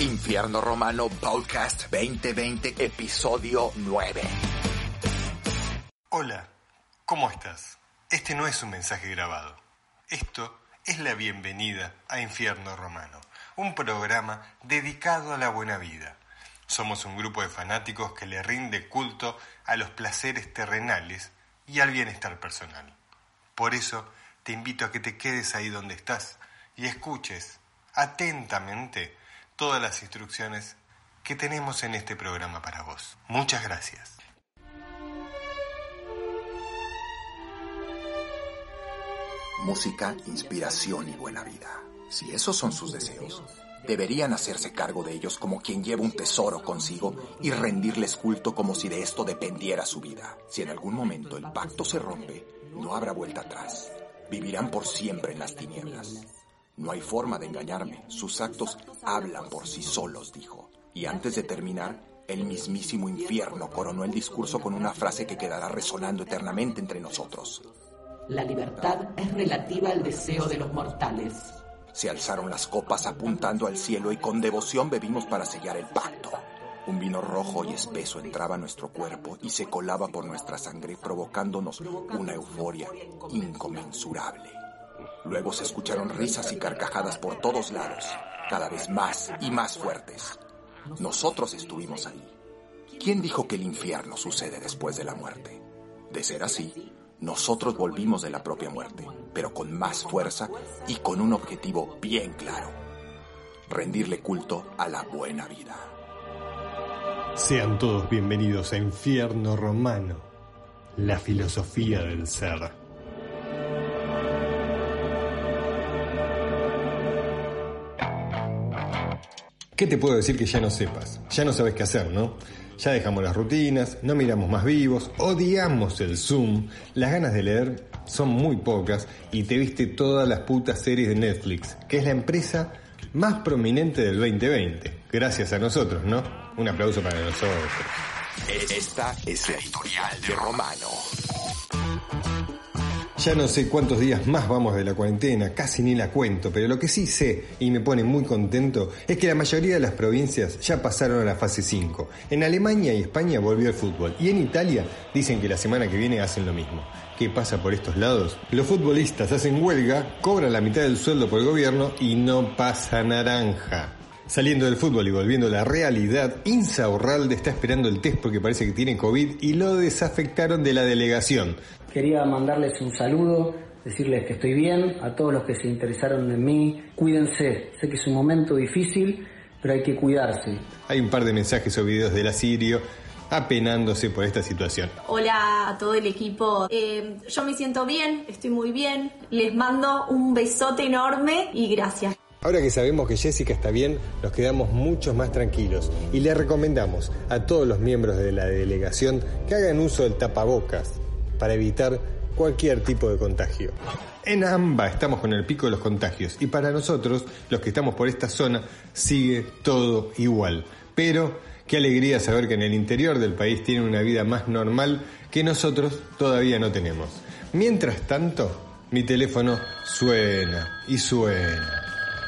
Infierno Romano Podcast 2020, episodio 9. Hola, ¿cómo estás? Este no es un mensaje grabado. Esto es la bienvenida a Infierno Romano, un programa dedicado a la buena vida. Somos un grupo de fanáticos que le rinde culto a los placeres terrenales y al bienestar personal. Por eso te invito a que te quedes ahí donde estás y escuches atentamente todas las instrucciones que tenemos en este programa para vos. Muchas gracias. Música, inspiración y buena vida. Si esos son sus deseos, deberían hacerse cargo de ellos como quien lleva un tesoro consigo y rendirles culto como si de esto dependiera su vida. Si en algún momento el pacto se rompe, no habrá vuelta atrás. Vivirán por siempre en las tinieblas. No hay forma de engañarme. Sus actos hablan por sí solos, dijo. Y antes de terminar, el mismísimo infierno coronó el discurso con una frase que quedará resonando eternamente entre nosotros. La libertad es relativa al deseo de los mortales. Se alzaron las copas apuntando al cielo y con devoción bebimos para sellar el pacto. Un vino rojo y espeso entraba a nuestro cuerpo y se colaba por nuestra sangre, provocándonos una euforia inconmensurable. Luego se escucharon risas y carcajadas por todos lados, cada vez más y más fuertes. Nosotros estuvimos ahí. ¿Quién dijo que el infierno sucede después de la muerte? De ser así, nosotros volvimos de la propia muerte, pero con más fuerza y con un objetivo bien claro. Rendirle culto a la buena vida. Sean todos bienvenidos a Infierno Romano, la filosofía del ser. ¿Qué te puedo decir que ya no sepas? Ya no sabes qué hacer, ¿no? Ya dejamos las rutinas, no miramos más vivos, odiamos el Zoom, las ganas de leer son muy pocas y te viste todas las putas series de Netflix, que es la empresa más prominente del 2020. Gracias a nosotros, ¿no? Un aplauso para nosotros. Esta es la editorial de Romano. Ya no sé cuántos días más vamos de la cuarentena, casi ni la cuento, pero lo que sí sé y me pone muy contento es que la mayoría de las provincias ya pasaron a la fase 5. En Alemania y España volvió el fútbol y en Italia dicen que la semana que viene hacen lo mismo. ¿Qué pasa por estos lados? Los futbolistas hacen huelga, cobran la mitad del sueldo por el gobierno y no pasa naranja. Saliendo del fútbol y volviendo a la realidad, Insaurralde está esperando el test porque parece que tiene COVID y lo desafectaron de la delegación. Quería mandarles un saludo, decirles que estoy bien, a todos los que se interesaron en mí, cuídense, sé que es un momento difícil, pero hay que cuidarse. Hay un par de mensajes o videos del Asirio apenándose por esta situación. Hola a todo el equipo. Eh, yo me siento bien, estoy muy bien. Les mando un besote enorme y gracias. Ahora que sabemos que Jessica está bien, nos quedamos mucho más tranquilos y le recomendamos a todos los miembros de la delegación que hagan uso del tapabocas para evitar cualquier tipo de contagio. En AMBA estamos con el pico de los contagios y para nosotros, los que estamos por esta zona, sigue todo igual. Pero qué alegría saber que en el interior del país tienen una vida más normal que nosotros todavía no tenemos. Mientras tanto, mi teléfono suena y suena.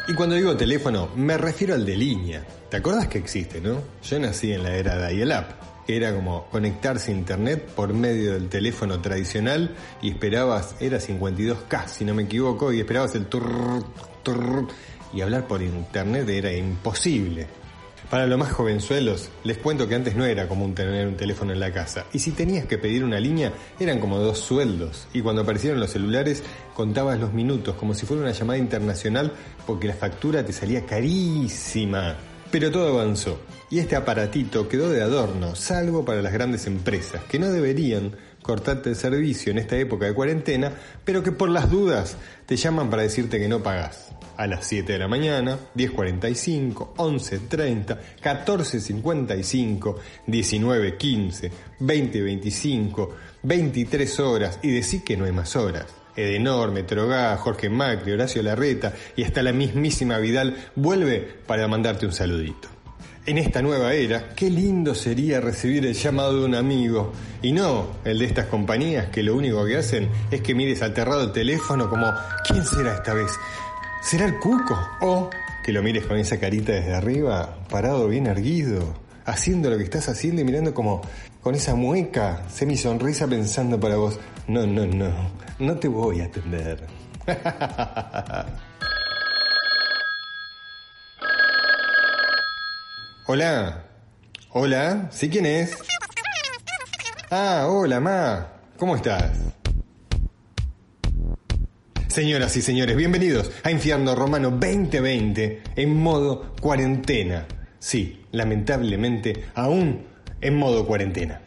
Y cuando digo teléfono, me refiero al de línea. ¿Te acuerdas que existe, no? Yo nací en la era dial-up, era como conectarse a internet por medio del teléfono tradicional y esperabas, era 52K si no me equivoco, y esperabas el turr, y hablar por internet era imposible. Para los más jovenzuelos, les cuento que antes no era común tener un teléfono en la casa. Y si tenías que pedir una línea, eran como dos sueldos. Y cuando aparecieron los celulares, contabas los minutos como si fuera una llamada internacional porque la factura te salía carísima. Pero todo avanzó. Y este aparatito quedó de adorno, salvo para las grandes empresas, que no deberían, cortarte el servicio en esta época de cuarentena, pero que por las dudas te llaman para decirte que no pagás. A las 7 de la mañana, 10.45, 11.30, 14.55, 19.15, 20.25, 23 horas y decir que no hay más horas. Edenor, Metrogá, Jorge Macri, Horacio Larreta y hasta la mismísima Vidal vuelve para mandarte un saludito. En esta nueva era, qué lindo sería recibir el llamado de un amigo y no el de estas compañías que lo único que hacen es que mires aterrado el teléfono como ¿quién será esta vez? ¿Será el cuco? O que lo mires con esa carita desde arriba, parado bien erguido, haciendo lo que estás haciendo y mirando como con esa mueca, semi sonrisa pensando para vos, no, no, no, no te voy a atender. hola, hola, ¿sí quién es? Ah, hola, Ma, ¿cómo estás? Señoras y señores, bienvenidos a Infierno Romano 2020 en modo cuarentena. Sí, lamentablemente, aún en modo cuarentena.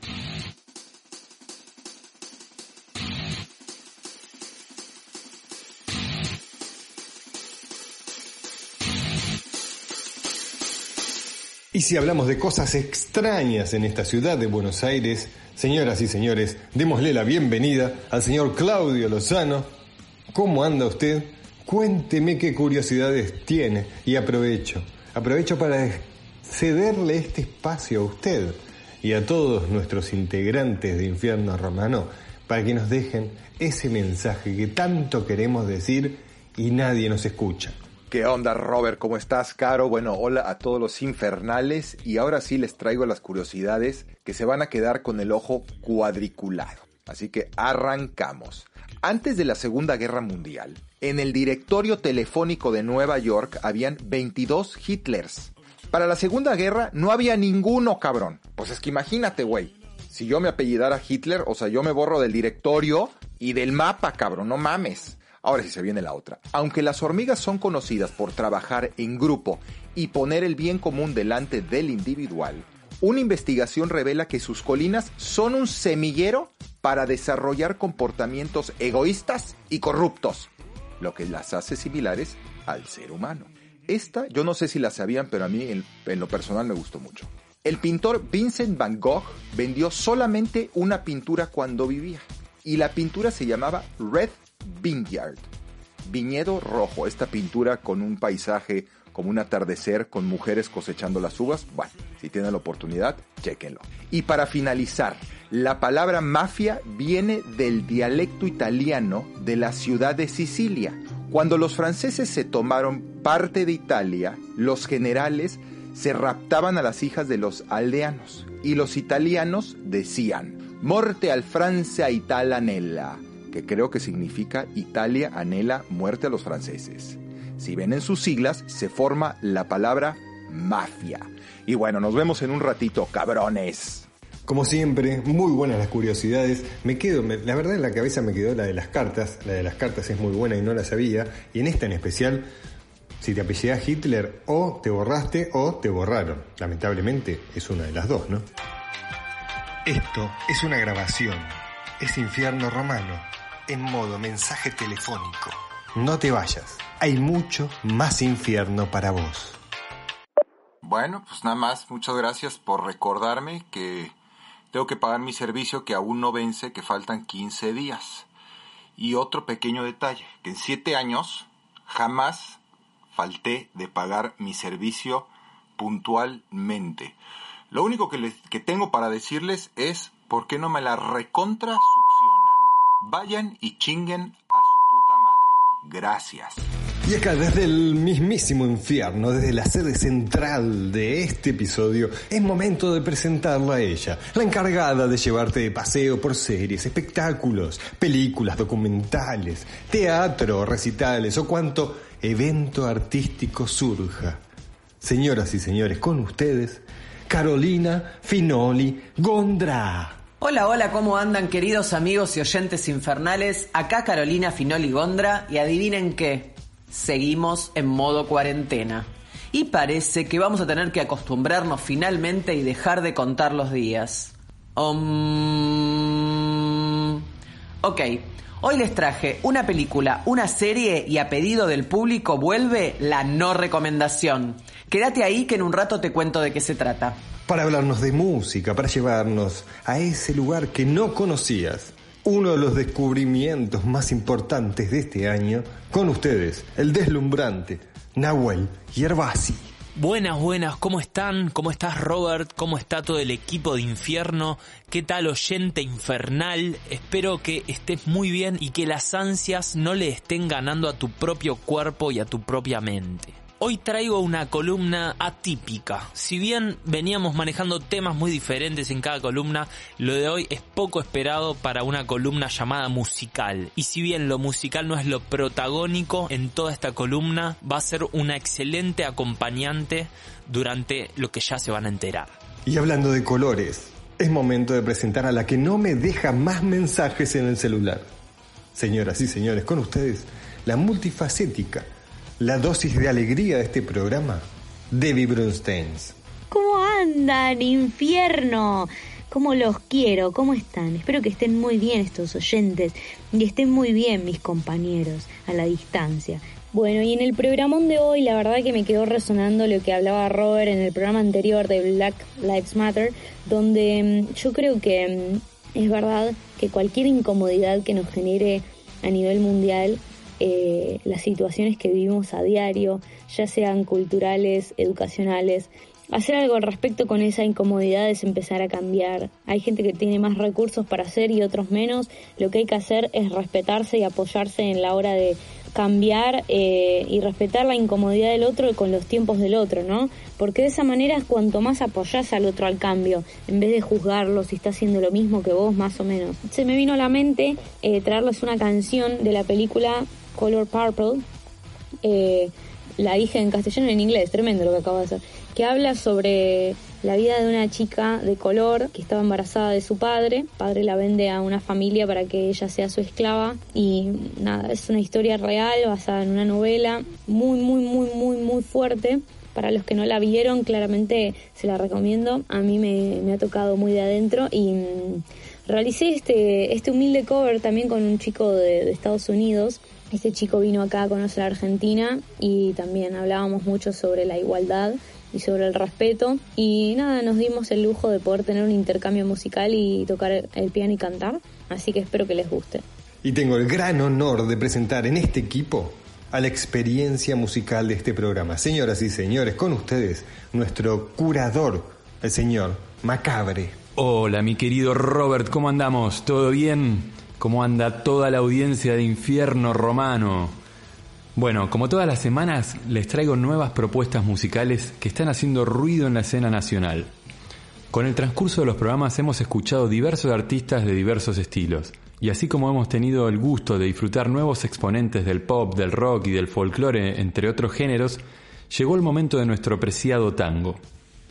Y si hablamos de cosas extrañas en esta ciudad de Buenos Aires, señoras y señores, démosle la bienvenida al señor Claudio Lozano. ¿Cómo anda usted? Cuénteme qué curiosidades tiene y aprovecho. Aprovecho para cederle este espacio a usted y a todos nuestros integrantes de Infierno Romano para que nos dejen ese mensaje que tanto queremos decir y nadie nos escucha. ¿Qué onda, Robert? ¿Cómo estás, Caro? Bueno, hola a todos los infernales y ahora sí les traigo las curiosidades que se van a quedar con el ojo cuadriculado. Así que arrancamos. Antes de la Segunda Guerra Mundial, en el directorio telefónico de Nueva York habían 22 Hitlers. Para la Segunda Guerra no había ninguno, cabrón. Pues es que imagínate, güey. Si yo me apellidara Hitler, o sea, yo me borro del directorio y del mapa, cabrón, no mames. Ahora sí se viene la otra. Aunque las hormigas son conocidas por trabajar en grupo y poner el bien común delante del individual, una investigación revela que sus colinas son un semillero para desarrollar comportamientos egoístas y corruptos, lo que las hace similares al ser humano. Esta, yo no sé si la sabían, pero a mí en, en, lo personal me gustó mucho. El pintor Vincent Van Gogh vendió solamente una pintura cuando vivía. Y la pintura se llamaba Red Vineyard. Viñedo rojo, esta pintura con un paisaje como un atardecer con mujeres cosechando las uvas. Bueno, si tienen la oportunidad, chéquenlo. Y para finalizar, la palabra mafia viene del dialecto italiano de la ciudad de Sicilia. Cuando los franceses se tomaron parte de Italia, los generales se raptaban a las hijas de los aldeanos y los italianos decían, morte al Francia italanella, que creo que significa Italia anhela muerte a los franceses. Si ven en sus siglas, se forma la palabra mafia. Y bueno, nos vemos en un ratito, cabrones. Como siempre, muy buenas las curiosidades. Me quedo, me, la verdad en la cabeza me quedó la de las cartas. La de las cartas es muy buena y no la sabía. Y en esta en especial, si te apellidás Hitler, o te borraste o te borraron. Lamentablemente es una de las dos, ¿no? Esto es una grabación. Es infierno romano. En modo mensaje telefónico. No te vayas. Hay mucho más infierno para vos. Bueno, pues nada más, muchas gracias por recordarme que tengo que pagar mi servicio que aún no vence, que faltan 15 días. Y otro pequeño detalle, que en 7 años jamás falté de pagar mi servicio puntualmente. Lo único que, tengo para decirles es por qué no me la recontra succionan. Vayan y chinguen a su puta madre. Gracias. Y acá desde el mismísimo infierno, desde la sede central de este episodio, es momento de presentarla a ella, la encargada de llevarte de paseo por series, espectáculos, películas, documentales, teatro, recitales o cuanto evento artístico surja. Señoras y señores, con ustedes, Carolina Finoli Gondra. Hola, hola, ¿cómo andan queridos amigos y oyentes infernales? Acá Carolina Finoli Gondra y adivinen qué seguimos en modo cuarentena. Y parece que vamos a tener que acostumbrarnos finalmente y dejar de contar los días. Um... Ok, hoy les traje una película, una serie y a pedido del público vuelve la no recomendación. Quédate ahí que en un rato te cuento de qué se trata. Para hablarnos de música, para llevarnos a ese lugar que no conocías. Uno de los descubrimientos más importantes de este año, con ustedes, el deslumbrante Nahuel Yerbasi. Buenas, buenas, ¿cómo están? ¿Cómo estás Robert? ¿Cómo está todo el equipo de infierno? ¿Qué tal oyente infernal? Espero que estés muy bien y que las ansias no le estén ganando a tu propio cuerpo y a tu propia mente. Hoy traigo una columna atípica. Si bien veníamos manejando temas muy diferentes en cada columna, lo de hoy es poco esperado para una columna llamada musical. Y si bien lo musical no es lo protagónico en toda esta columna, va a ser una excelente acompañante durante lo que ya se van a enterar. Y hablando de colores, es momento de presentar a la que no me deja más mensajes en el celular. Señoras y señores, con ustedes, la multifacética la dosis de alegría de este programa, Debbie Brunsteins. ¿Cómo andan, infierno? ¿Cómo los quiero? ¿Cómo están? Espero que estén muy bien estos oyentes y estén muy bien mis compañeros a la distancia. Bueno, y en el programón de hoy la verdad que me quedó resonando lo que hablaba Robert en el programa anterior de Black Lives Matter, donde mm, yo creo que mm, es verdad que cualquier incomodidad que nos genere a nivel mundial eh, las situaciones que vivimos a diario, ya sean culturales, educacionales. Hacer algo al respecto con esa incomodidad es empezar a cambiar. Hay gente que tiene más recursos para hacer y otros menos. Lo que hay que hacer es respetarse y apoyarse en la hora de cambiar eh, y respetar la incomodidad del otro con los tiempos del otro, ¿no? Porque de esa manera es cuanto más apoyás al otro al cambio, en vez de juzgarlo si está haciendo lo mismo que vos, más o menos. Se me vino a la mente eh, traerles una canción de la película Color Purple, eh, la dije en castellano y en inglés, tremendo lo que acabo de hacer, que habla sobre la vida de una chica de color que estaba embarazada de su padre. El padre la vende a una familia para que ella sea su esclava y nada, es una historia real basada en una novela muy, muy, muy, muy, muy fuerte. Para los que no la vieron, claramente se la recomiendo. A mí me, ha tocado muy de adentro y mm, realicé este, este humilde cover también con un chico de, de Estados Unidos este chico vino acá a conocer a Argentina y también hablábamos mucho sobre la igualdad y sobre el respeto y nada, nos dimos el lujo de poder tener un intercambio musical y tocar el piano y cantar, así que espero que les guste. Y tengo el gran honor de presentar en este equipo a la experiencia musical de este programa. Señoras y señores, con ustedes, nuestro curador, el señor Macabre. Hola, mi querido Robert, ¿cómo andamos? ¿Todo bien? ¿Cómo anda toda la audiencia de Infierno Romano? Bueno, como todas las semanas, les traigo nuevas propuestas musicales que están haciendo ruido en la escena nacional. Con el transcurso de los programas hemos escuchado diversos artistas de diversos estilos, y así como hemos tenido el gusto de disfrutar nuevos exponentes del pop, del rock y del folclore, entre otros géneros, llegó el momento de nuestro preciado tango.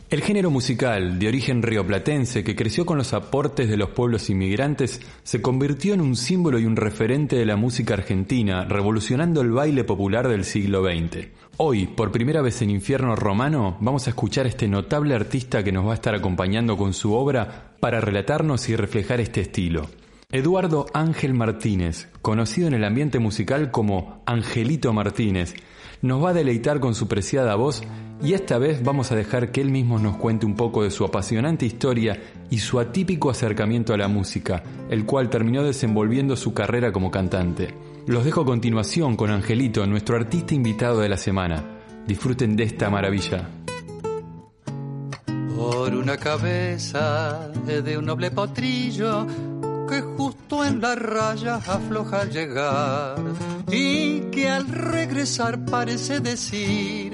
El género musical de origen rioplatense que creció con los aportes de los pueblos inmigrantes se convirtió en un símbolo y un referente de la música argentina, revolucionando el baile popular del siglo XX. Hoy, por primera vez en Infierno Romano, vamos a escuchar a este notable artista que nos va a estar acompañando con su obra para relatarnos y reflejar este estilo. Eduardo Ángel Martínez, conocido en el ambiente musical como Angelito Martínez, nos va a deleitar con su preciada voz y esta vez vamos a dejar que él mismo nos cuente un poco de su apasionante historia y su atípico acercamiento a la música, el cual terminó desenvolviendo su carrera como cantante. Los dejo a continuación con Angelito, nuestro artista invitado de la semana. Disfruten de esta maravilla. Por una cabeza de un noble potrillo que justo en la raya afloja al llegar y que al regresar parece decir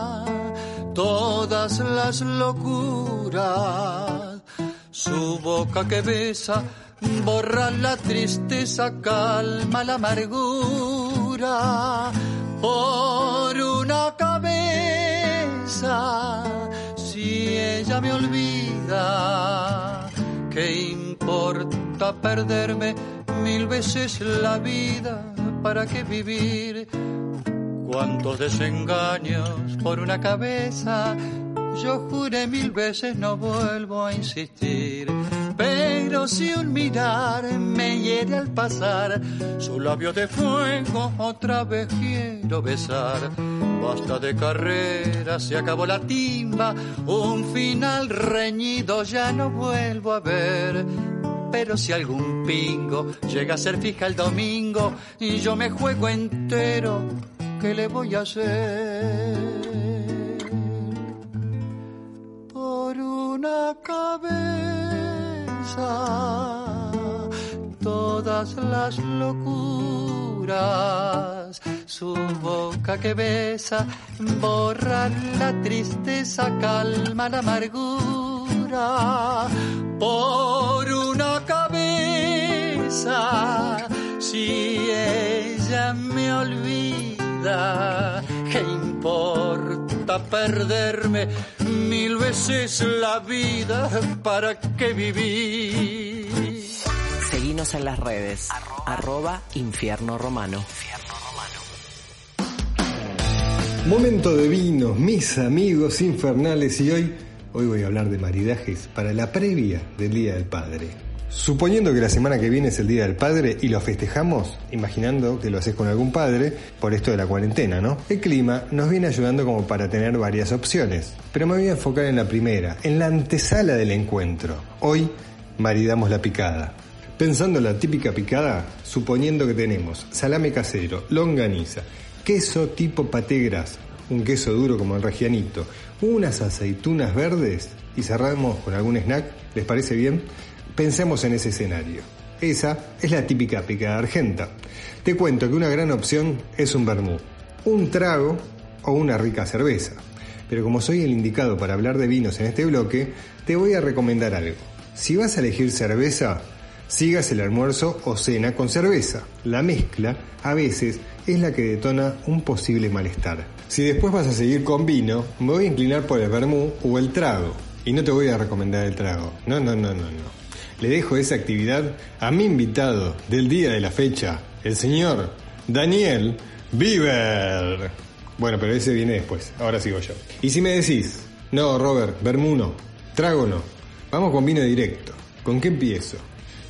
las locuras. Su boca que besa borra la tristeza, calma la amargura. por una cabeza. Si ella me olvida, ¿qué importa perderme mil veces la vida? ¿Para qué vivir? Cuántos desengaños por una cabeza. Yo juré mil veces no vuelvo a insistir. Pero si un mirar me hiere al pasar, su labio de fuego otra vez quiero besar. Basta de carrera, se acabó la timba, un final reñido ya no vuelvo a ver. Pero si algún pingo llega a ser fija el domingo y yo me juego entero, ¿qué le voy a hacer? Por una cabeza, todas las locuras, su boca que besa, borra la tristeza, calma la amargura. Por una cabeza, si ella me olvida, ¿qué importa perderme mil veces la vida? ¿Para qué vivir? Seguinos en las redes. Arroba, infierno romano. Momento de vinos, mis amigos infernales, y hoy, hoy voy a hablar de maridajes para la previa del Día del Padre. Suponiendo que la semana que viene es el Día del Padre y lo festejamos, imaginando que lo haces con algún padre, por esto de la cuarentena, ¿no? El clima nos viene ayudando como para tener varias opciones, pero me voy a enfocar en la primera, en la antesala del encuentro. Hoy maridamos la picada. Pensando en la típica picada, suponiendo que tenemos salame casero, longaniza, queso tipo paté gras, un queso duro como el regianito, unas aceitunas verdes y cerramos con algún snack, ¿les parece bien? Pensemos en ese escenario. Esa es la típica picada argenta. Te cuento que una gran opción es un vermú, un trago o una rica cerveza. Pero como soy el indicado para hablar de vinos en este bloque, te voy a recomendar algo. Si vas a elegir cerveza, sigas el almuerzo o cena con cerveza. La mezcla, a veces, es la que detona un posible malestar. Si después vas a seguir con vino, me voy a inclinar por el vermú o el trago. Y no te voy a recomendar el trago. No, no, no, no, no. Le dejo esa actividad a mi invitado del día de la fecha, el señor Daniel Bieber. Bueno, pero ese viene después. Ahora sigo yo. Y si me decís, no, Robert, vermú no, trago no. Vamos con vino directo. ¿Con qué empiezo?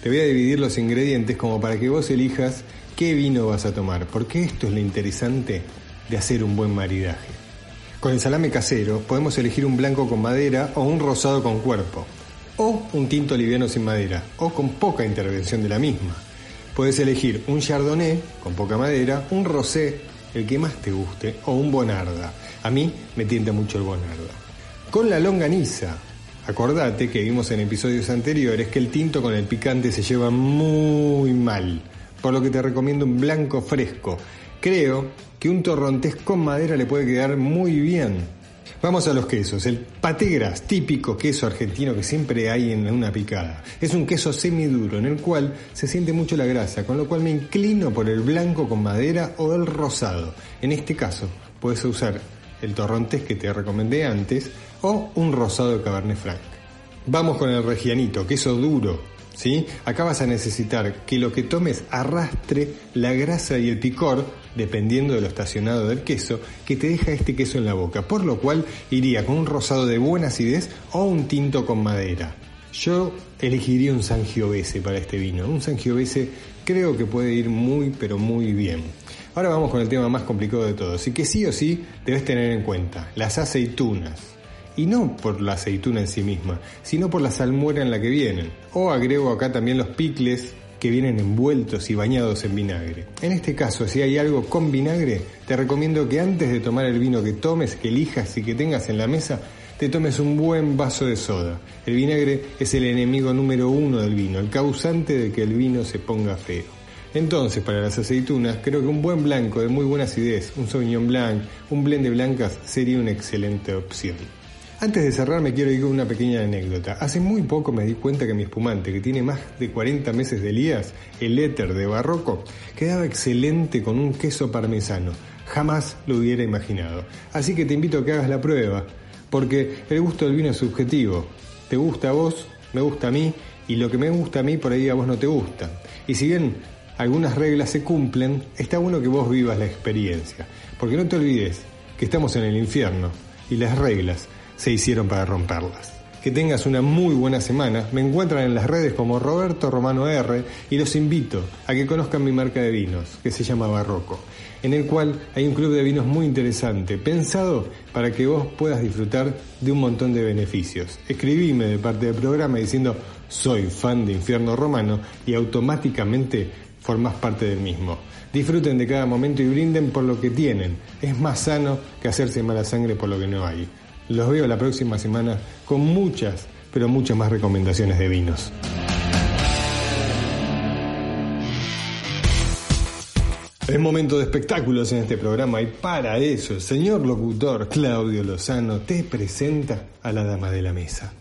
Te voy a dividir los ingredientes como para que vos elijas qué vino vas a tomar, porque esto es lo interesante de hacer un buen maridaje. Con el salame casero podemos elegir un blanco con madera o un rosado con cuerpo, o un tinto liviano sin madera, o con poca intervención de la misma. Puedes elegir un chardonnay con poca madera, un rosé, el que más te guste, o un bonarda. A mí me tienta mucho el bonarda. Con la longaniza, acordate que vimos en episodios anteriores que el tinto con el picante se lleva muy mal, por lo que te recomiendo un blanco fresco. Creo que un torrontés con madera le puede quedar muy bien. Vamos a los quesos. El paté gras, típico queso argentino que siempre hay en una picada. Es un queso semiduro en el cual se siente mucho la grasa, con lo cual me inclino por el blanco con madera o el rosado. En este caso, puedes usar el torrontés que te recomendé antes o un rosado de Cabernet Franc. Vamos con el regianito, queso duro, ¿sí? Acá vas a necesitar que lo que tomes arrastre la grasa y el picor, dependiendo de lo estacionado del queso, que te deja este queso en la boca, por lo cual iría con un rosado de buena acidez o un tinto con madera. Yo elegiría un Sangiovese para este vino. Un Sangiovese creo que puede ir muy pero muy bien. Ahora vamos con el tema más complicado de todos y que sí o sí debes tener en cuenta, las aceitunas y no por la aceituna en sí misma, sino por la salmuera en la que vienen. O agrego acá también los picles que vienen envueltos y bañados en vinagre. En este caso, si hay algo con vinagre, te recomiendo que antes de tomar el vino que tomes, que elijas y que tengas en la mesa, te tomes un buen vaso de soda. El vinagre es el enemigo número uno del vino, el causante de que el vino se ponga feo. Entonces, para las aceitunas, creo que un buen blanco de muy buena acidez, un Sauvignon Blanc, un blend de blancas sería una excelente opción. Antes de cerrar me quiero ir con una pequeña anécdota. Hace muy poco me di cuenta que mi espumante, que tiene más de 40 meses de Elías, el éter de Barroco, quedaba excelente con un queso parmesano. Jamás lo hubiera imaginado. Así que te invito a que hagas la prueba, porque el gusto del vino es subjetivo. Te gusta a vos, me gusta a mí, y lo que me gusta a mí por ahí a vos no te gusta. Y si bien algunas reglas se cumplen, está bueno que vos vivas la experiencia. Porque no te olvides que estamos en el infierno y las reglas se hicieron para romperlas. Que tengas una muy buena semana. Me encuentran en las redes como Roberto Romano R y los invito a que conozcan mi marca de vinos, que se llama Barroco, en el cual hay un club de vinos muy interesante, pensado para que vos puedas disfrutar de un montón de beneficios. Escribime de parte del programa diciendo soy fan de Infierno Romano y automáticamente formás parte del mismo. Disfruten de cada momento y brinden por lo que tienen. Es más sano que hacerse mala sangre por lo que no hay. Los veo la próxima semana con muchas, pero muchas más recomendaciones de vinos. Es momento de espectáculos en este programa y para eso el señor locutor Claudio Lozano te presenta a la dama de la mesa.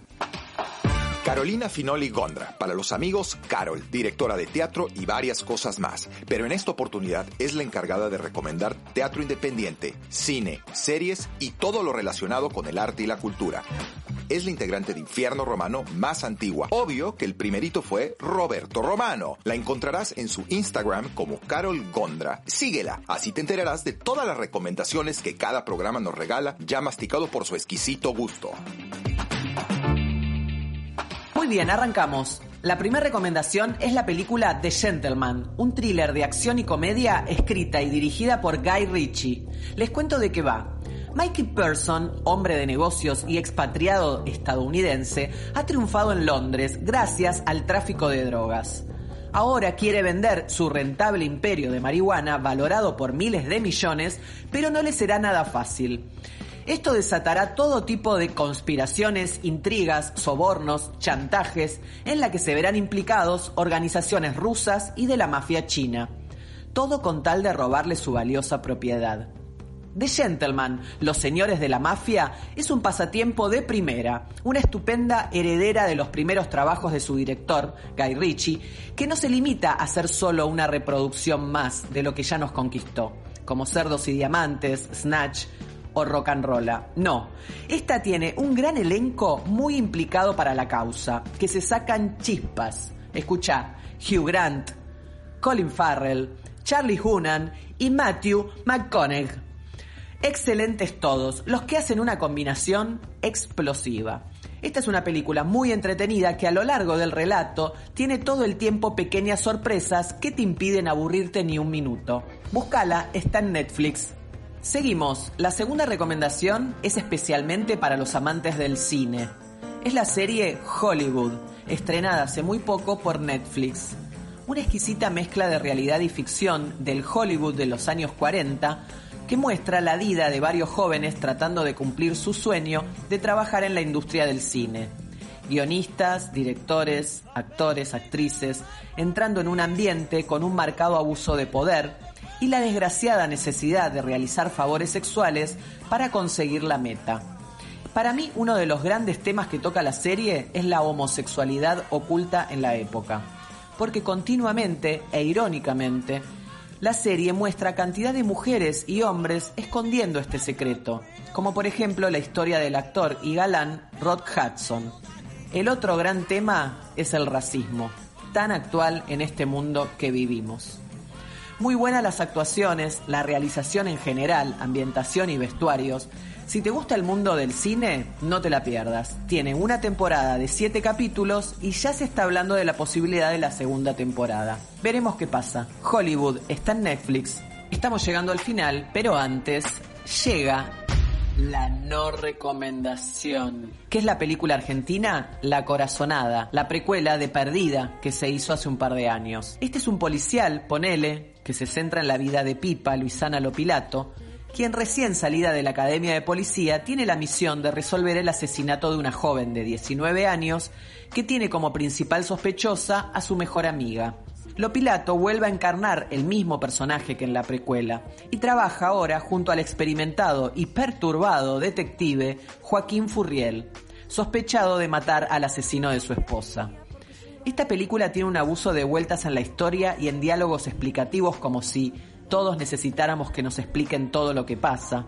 Carolina Finoli Gondra, para los amigos Carol, directora de teatro y varias cosas más, pero en esta oportunidad es la encargada de recomendar teatro independiente, cine, series y todo lo relacionado con el arte y la cultura. Es la integrante de Infierno Romano más antigua. Obvio que el primerito fue Roberto Romano. La encontrarás en su Instagram como Carol Gondra. Síguela, así te enterarás de todas las recomendaciones que cada programa nos regala, ya masticado por su exquisito gusto. Bien, arrancamos. La primera recomendación es la película The Gentleman, un thriller de acción y comedia escrita y dirigida por Guy Ritchie. Les cuento de qué va. Mikey Person, hombre de negocios y expatriado estadounidense, ha triunfado en Londres gracias al tráfico de drogas. Ahora quiere vender su rentable imperio de marihuana valorado por miles de millones, pero no le será nada fácil. Esto desatará todo tipo de conspiraciones, intrigas, sobornos, chantajes, en la que se verán implicados organizaciones rusas y de la mafia china. Todo con tal de robarle su valiosa propiedad. The Gentleman, Los Señores de la Mafia, es un pasatiempo de primera, una estupenda heredera de los primeros trabajos de su director, Guy Ritchie, que no se limita a ser solo una reproducción más de lo que ya nos conquistó, como Cerdos y Diamantes, Snatch, o rock and roll. No, esta tiene un gran elenco muy implicado para la causa, que se sacan chispas. Escucha, Hugh Grant, Colin Farrell, Charlie Hunnam y Matthew McConaughey. Excelentes todos, los que hacen una combinación explosiva. Esta es una película muy entretenida que a lo largo del relato tiene todo el tiempo pequeñas sorpresas que te impiden aburrirte ni un minuto. Búscala, está en Netflix. Seguimos. La segunda recomendación es especialmente para los amantes del cine. Es la serie Hollywood, estrenada hace muy poco por Netflix. Una exquisita mezcla de realidad y ficción del Hollywood de los años 40 que muestra la vida de varios jóvenes tratando de cumplir su sueño de trabajar en la industria del cine. Guionistas, directores, actores, actrices, entrando en un ambiente con un marcado abuso de poder, y la desgraciada necesidad de realizar favores sexuales para conseguir la meta. Para mí uno de los grandes temas que toca la serie es la homosexualidad oculta en la época, porque continuamente e irónicamente la serie muestra cantidad de mujeres y hombres escondiendo este secreto, como por ejemplo la historia del actor y galán Rod Hudson. El otro gran tema es el racismo, tan actual en este mundo que vivimos. Muy buenas las actuaciones, la realización en general, ambientación y vestuarios. Si te gusta el mundo del cine, no te la pierdas. Tiene una temporada de 7 capítulos y ya se está hablando de la posibilidad de la segunda temporada. Veremos qué pasa. Hollywood está en Netflix. Estamos llegando al final, pero antes llega la no recomendación. ¿Qué es la película argentina? La Corazonada, la precuela de Perdida que se hizo hace un par de años. Este es un policial, ponele, que se centra en la vida de Pipa, Luisana Lopilato, quien recién salida de la Academia de Policía tiene la misión de resolver el asesinato de una joven de 19 años que tiene como principal sospechosa a su mejor amiga. Lopilato vuelve a encarnar el mismo personaje que en la precuela y trabaja ahora junto al experimentado y perturbado detective Joaquín Furriel, sospechado de matar al asesino de su esposa. Esta película tiene un abuso de vueltas en la historia y en diálogos explicativos como si todos necesitáramos que nos expliquen todo lo que pasa,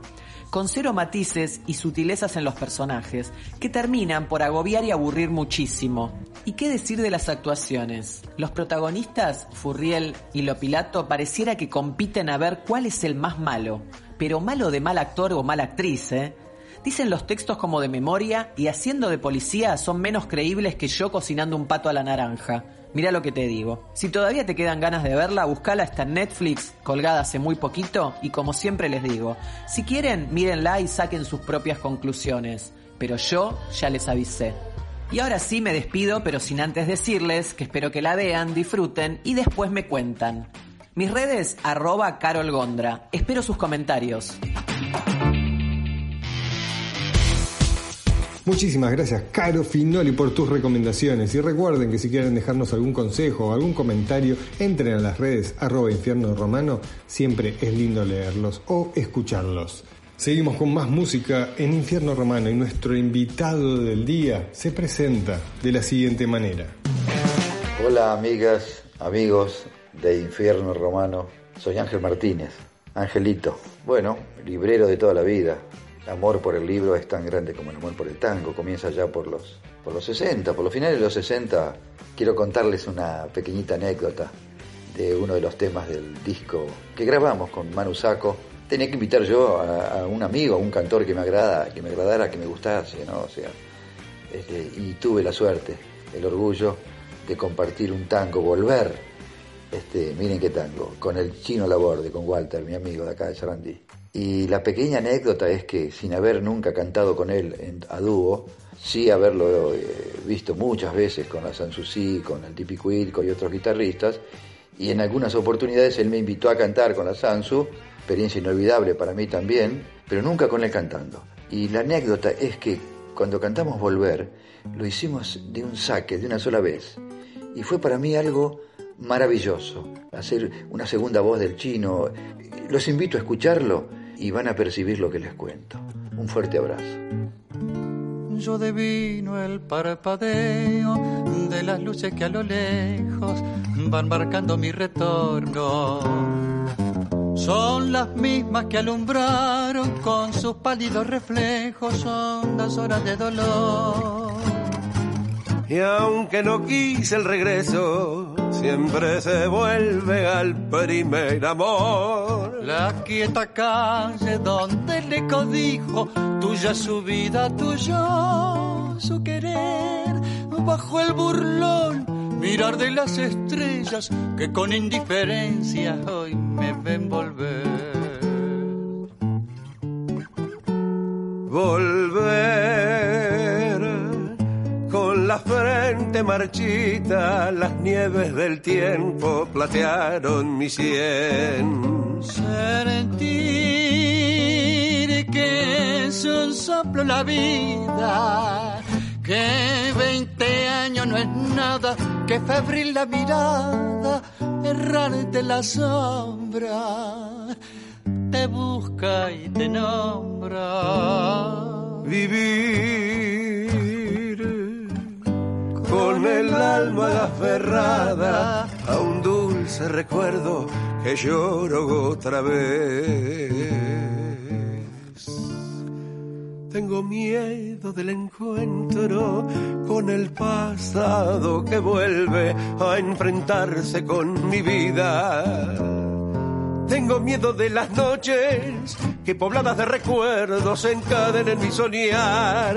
con cero matices y sutilezas en los personajes, que terminan por agobiar y aburrir muchísimo. ¿Y qué decir de las actuaciones? Los protagonistas, Furriel y Lopilato, pareciera que compiten a ver cuál es el más malo, pero malo de mal actor o mala actriz, ¿eh? Dicen los textos como de memoria y haciendo de policía son menos creíbles que yo cocinando un pato a la naranja. Mira lo que te digo. Si todavía te quedan ganas de verla, buscala, está en Netflix, colgada hace muy poquito, y como siempre les digo, si quieren, mírenla y saquen sus propias conclusiones. Pero yo ya les avisé. Y ahora sí me despido, pero sin antes decirles que espero que la vean, disfruten y después me cuentan. Mis redes, arroba Carol Gondra. Espero sus comentarios. Muchísimas gracias, Caro Finoli, por tus recomendaciones. Y recuerden que si quieren dejarnos algún consejo o algún comentario, entren a las redes arroba infierno romano. Siempre es lindo leerlos o escucharlos. Seguimos con más música en Infierno Romano y nuestro invitado del día se presenta de la siguiente manera. Hola amigas, amigos de Infierno Romano, soy Ángel Martínez, Angelito. Bueno, librero de toda la vida, amor por el libro es tan grande como el amor por el tango. Comienza ya por los, por los 60, por los finales de los 60. Quiero contarles una pequeñita anécdota de uno de los temas del disco que grabamos con Manu Saco. Tenía que invitar yo a, un amigo, a un cantor que me agrada, que me agradara, que me gustase, ¿no? O sea, este, y tuve la suerte, el orgullo de compartir un tango, volver, este, miren qué tango, con el chino Laborde, con Walter, mi amigo de acá de Sarandí. Y la pequeña anécdota es que sin haber nunca cantado con él en, a dúo, sí haberlo eh, visto muchas veces con la Sanssouci, con el Tipi Cuirco y otros guitarristas, y en algunas oportunidades él me invitó a cantar con la Sansu, experiencia inolvidable para mí también, pero nunca con él cantando. Y la anécdota es que cuando cantamos Volver, lo hicimos de un saque, de una sola vez, y fue para mí algo maravilloso, hacer una segunda voz del chino. Los invito a escucharlo y van a percibir lo que les cuento. Un fuerte abrazo. Yo devino el parpadeo de las luces que a lo lejos van marcando mi retorno. Son las mismas que alumbraron con sus pálidos reflejos hondas horas de dolor. Y aunque no quise el regreso, siempre se vuelve al primer amor. La quieta calle donde le codijo, tuya su vida, tuyo su querer, bajo el burlón, mirar de las estrellas que con indiferencia hoy me ven volver. Volver con la frente marchita, las nieves del tiempo platearon mi sien. Sentir que es un soplo la vida, que veinte años no es nada, que febril la mirada, errar de la sombra, te busca y te nombra. Vivir con el alma aferrada a un dulce recuerdo que lloro otra vez. Tengo miedo del encuentro con el pasado que vuelve a enfrentarse con mi vida. Tengo miedo de las noches que pobladas de recuerdos encadenen en mi soñar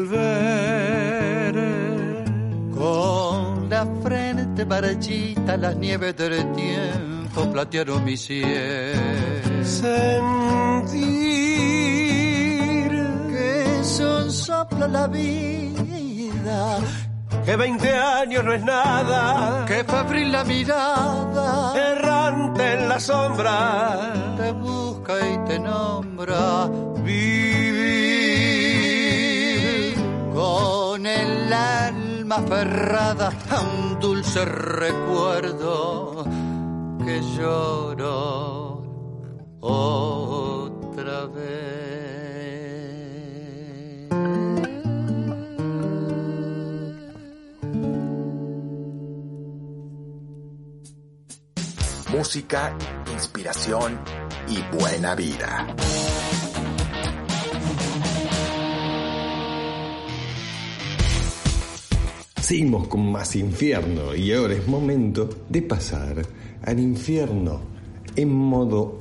Frente marchita, las nieves del tiempo platearon mi cielo. Sentir que son soplo la vida, que 20 años no es nada. Que febril la mirada, errante en la sombra, te busca y te nombra. Vivir con el alma aferrada a un dulce recuerdo que lloro otra vez. música, inspiración y buena vida. Seguimos con más infierno y ahora es momento de pasar al infierno en modo...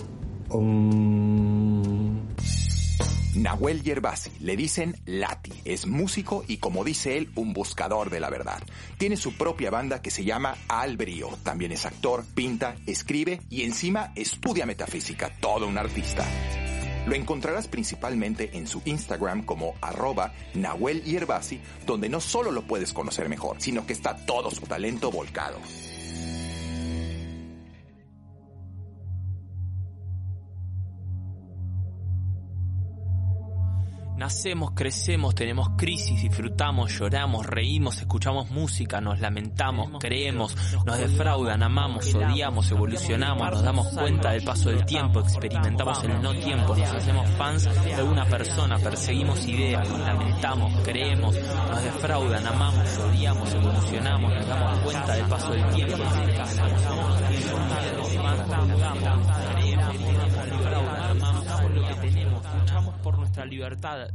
Nahuel Yerbasi, le dicen Lati, es músico y como dice él, un buscador de la verdad. Tiene su propia banda que se llama Albrío, también es actor, pinta, escribe y encima estudia metafísica, todo un artista. Lo encontrarás principalmente en su Instagram como arroba Nahuel Yerbasi, donde no solo lo puedes conocer mejor, sino que está todo su talento volcado. Nacemos, crecemos, tenemos crisis, disfrutamos, lloramos, reímos, escuchamos música, nos lamentamos, creemos, nos defraudan, amamos, odiamos, evolucionamos, nos damos cuenta del paso del tiempo, experimentamos el no tiempo, nos hacemos fans de una persona, perseguimos ideas, nos lamentamos, creemos, nos defraudan, amamos, odiamos, evolucionamos, nos damos cuenta del paso del tiempo, por nuestra libertad.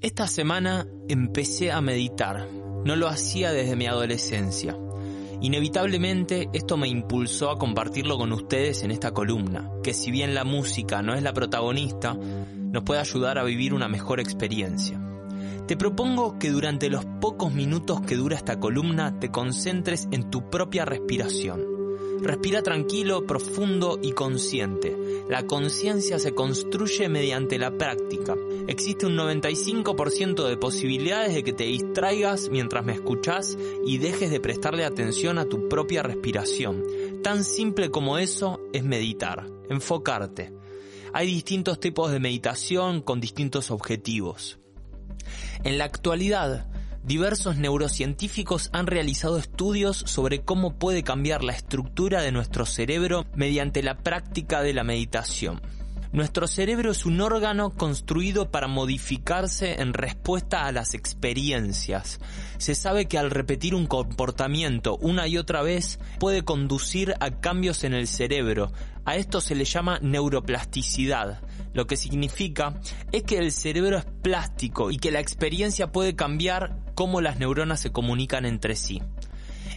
Esta semana empecé a meditar. No lo hacía desde mi adolescencia. Inevitablemente esto me impulsó a compartirlo con ustedes en esta columna, que si bien la música no es la protagonista, nos puede ayudar a vivir una mejor experiencia. Te propongo que durante los pocos minutos que dura esta columna te concentres en tu propia respiración. Respira tranquilo, profundo y consciente. La conciencia se construye mediante la práctica. Existe un 95% de posibilidades de que te distraigas mientras me escuchas y dejes de prestarle atención a tu propia respiración. Tan simple como eso es meditar, enfocarte. Hay distintos tipos de meditación con distintos objetivos. En la actualidad, diversos neurocientíficos han realizado estudios sobre cómo puede cambiar la estructura de nuestro cerebro mediante la práctica de la meditación. Nuestro cerebro es un órgano construido para modificarse en respuesta a las experiencias. Se sabe que al repetir un comportamiento una y otra vez puede conducir a cambios en el cerebro. A esto se le llama neuroplasticidad. Lo que significa es que el cerebro es plástico y que la experiencia puede cambiar cómo las neuronas se comunican entre sí.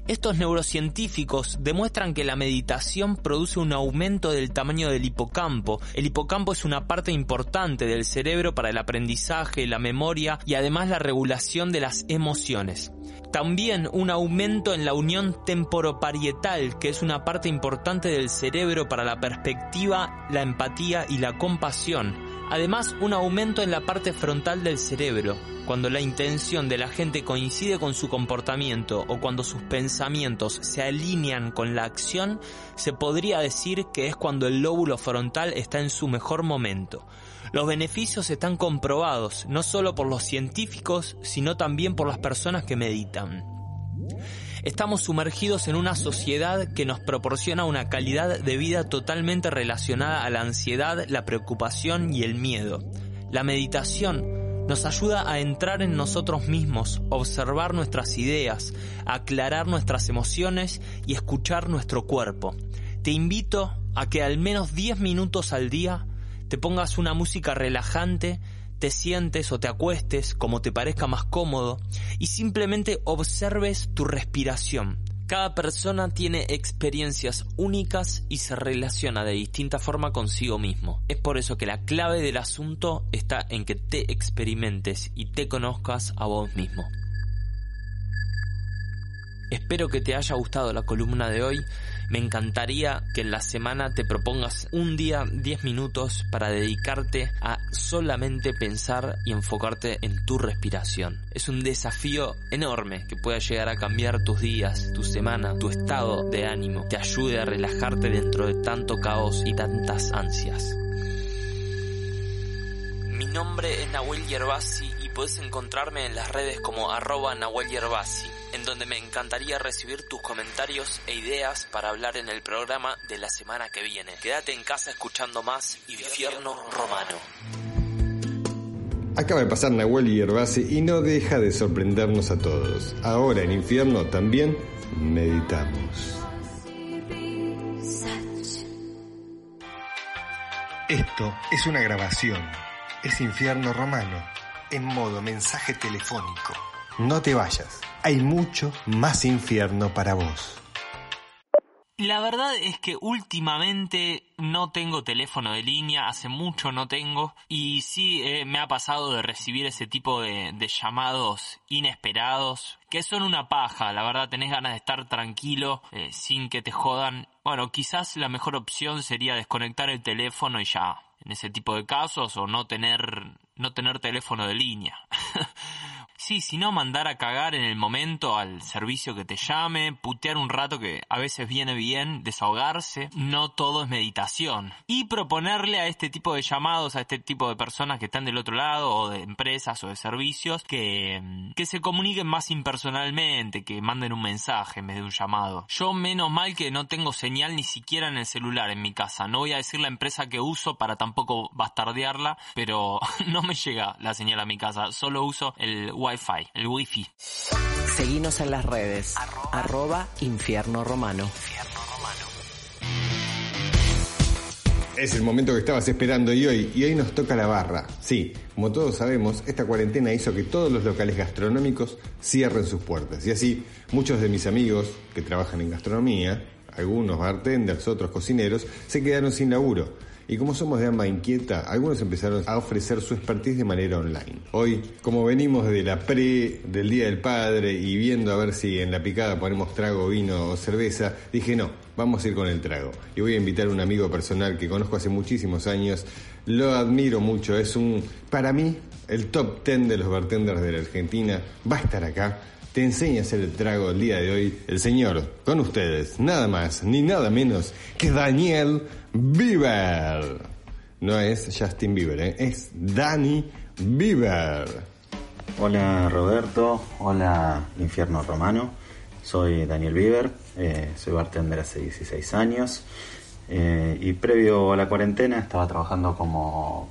Estos neurocientíficos demuestran que la meditación produce un aumento del tamaño del hipocampo. El hipocampo es una parte importante del cerebro para el aprendizaje, la memoria y además la regulación de las emociones. También un aumento en la unión temporoparietal, que es una parte importante del cerebro para la perspectiva, la empatía y la compasión. Además, un aumento en la parte frontal del cerebro, cuando la intención de la gente coincide con su comportamiento o cuando sus pensamientos se alinean con la acción, se podría decir que es cuando el lóbulo frontal está en su mejor momento. Los beneficios están comprobados, no solo por los científicos, sino también por las personas que meditan. Estamos sumergidos en una sociedad que nos proporciona una calidad de vida totalmente relacionada a la ansiedad, la preocupación y el miedo. La meditación nos ayuda a entrar en nosotros mismos, observar nuestras ideas, aclarar nuestras emociones y escuchar nuestro cuerpo. Te invito a que al menos 10 minutos al día te pongas una música relajante, te sientes o te acuestes como te parezca más cómodo y simplemente observes tu respiración. Cada persona tiene experiencias únicas y se relaciona de distinta forma consigo mismo. Es por eso que la clave del asunto está en que te experimentes y te conozcas a vos mismo. Espero que te haya gustado la columna de hoy. Me encantaría que en la semana te propongas un día 10 minutos para dedicarte a solamente pensar y enfocarte en tu respiración. Es un desafío enorme que pueda llegar a cambiar tus días, tu semana, tu estado de ánimo, te ayude a relajarte dentro de tanto caos y tantas ansias. Mi nombre es Nahuel Yerbasi y puedes encontrarme en las redes como arroba Yerbasi, en donde me encantaría recibir tus comentarios e ideas para hablar en el programa de la semana que viene. Quédate en casa escuchando más Infierno Romano. Acaba de pasar Nahuel Yerbasi y no deja de sorprendernos a todos. Ahora en Infierno también meditamos. Esto es una grabación. Es Infierno Romano, en modo mensaje telefónico. No te vayas, hay mucho más infierno para vos. La verdad es que últimamente no tengo teléfono de línea, hace mucho no tengo, y sí eh, me ha pasado de recibir ese tipo de, llamados inesperados, que son una paja, la verdad tenés ganas de estar tranquilo, eh, sin que te jodan. Bueno, quizás la mejor opción sería desconectar el teléfono y ya, en ese tipo de casos, o no tener, no tener teléfono de línea. Sí, si no mandar a cagar en el momento al servicio que te llame, putear un rato que a veces viene bien, desahogarse, no todo es meditación. Y proponerle a este tipo de llamados, a este tipo de personas que están del otro lado, o de empresas o de servicios, que, que se comuniquen más impersonalmente, que manden un mensaje en vez de un llamado. Yo menos mal que no tengo señal ni siquiera en el celular en mi casa. No voy a decir la empresa que uso para tampoco bastardearla, pero no me llega la señal a mi casa. Solo uso el Wi-Fi, el Wi-Fi. Seguinos en las redes. Arroba, Infierno Romano. Es el momento que estabas esperando y hoy, y hoy nos toca la barra. Sí, como todos sabemos, esta cuarentena hizo que todos los locales gastronómicos cierren sus puertas. Y así, muchos de mis amigos que trabajan en gastronomía, algunos bartenders, otros cocineros, se quedaron sin laburo. Y como somos de ambas inquieta, algunos empezaron a ofrecer su expertise de manera online. Hoy, como venimos de la pre del Día del Padre y viendo a ver si en la picada ponemos trago, vino o cerveza, dije no, vamos a ir con el trago. Y voy a invitar a un amigo personal que conozco hace muchísimos años, lo admiro mucho, es un, para mí, el top 10 de los bartenders de la Argentina, va a estar acá te enseña a hacer el trago el día de hoy el señor, con ustedes, nada más ni nada menos que Daniel Bieber. No es Justin Bieber, ¿eh? es Danny Bieber. Hola Roberto, hola Infierno Romano, soy Daniel Bieber, eh, soy bartender hace 16 años eh, y previo a la cuarentena estaba trabajando como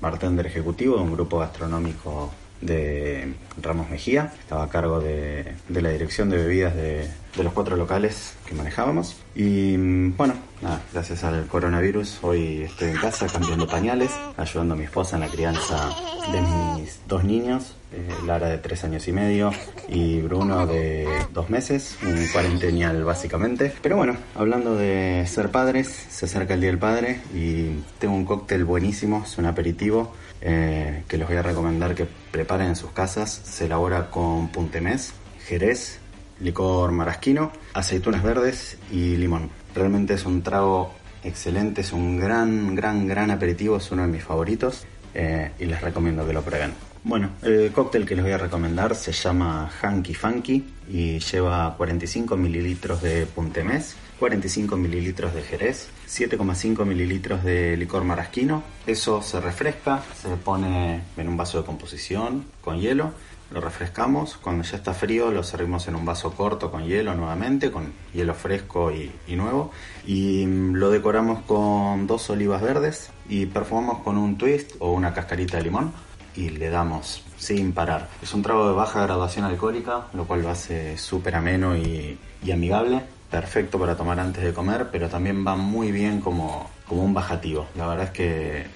bartender ejecutivo de un grupo gastronómico de Ramos Mejía. Estaba a cargo de, de la dirección de bebidas de, de, los cuatro locales que manejábamos. Y bueno, nada, gracias al coronavirus hoy estoy en casa cambiando pañales, ayudando a mi esposa en la crianza de mis dos niños. Eh, Lara de tres años y medio y Bruno de dos meses, un cuarentenial básicamente. Pero bueno, hablando de ser padres, se acerca el Día del Padre y tengo un cóctel buenísimo, es un aperitivo eh, que les voy a recomendar que preparen en sus casas. Se elabora con puntemés, jerez, licor marasquino, aceitunas verdes y limón. Realmente es un trago excelente, es un gran, gran, gran aperitivo, es uno de mis favoritos eh, y les recomiendo que lo prueben. Bueno, el cóctel que les voy a recomendar se llama Hanky Funky y lleva 45 mililitros de puntemés, 45 mililitros de jerez, 7,5 mililitros de licor marasquino. Eso se refresca, se pone en un vaso de composición con hielo. Lo refrescamos, cuando ya está frío lo servimos en un vaso corto con hielo nuevamente, con hielo fresco y, y nuevo. Y lo decoramos con dos olivas verdes y perfumamos con un twist o una cascarita de limón y le damos sin parar. Es un trago de baja graduación alcohólica, lo cual lo hace súper ameno y, amigable. Perfecto para tomar antes de comer, pero también va muy bien como, como un bajativo. La verdad es que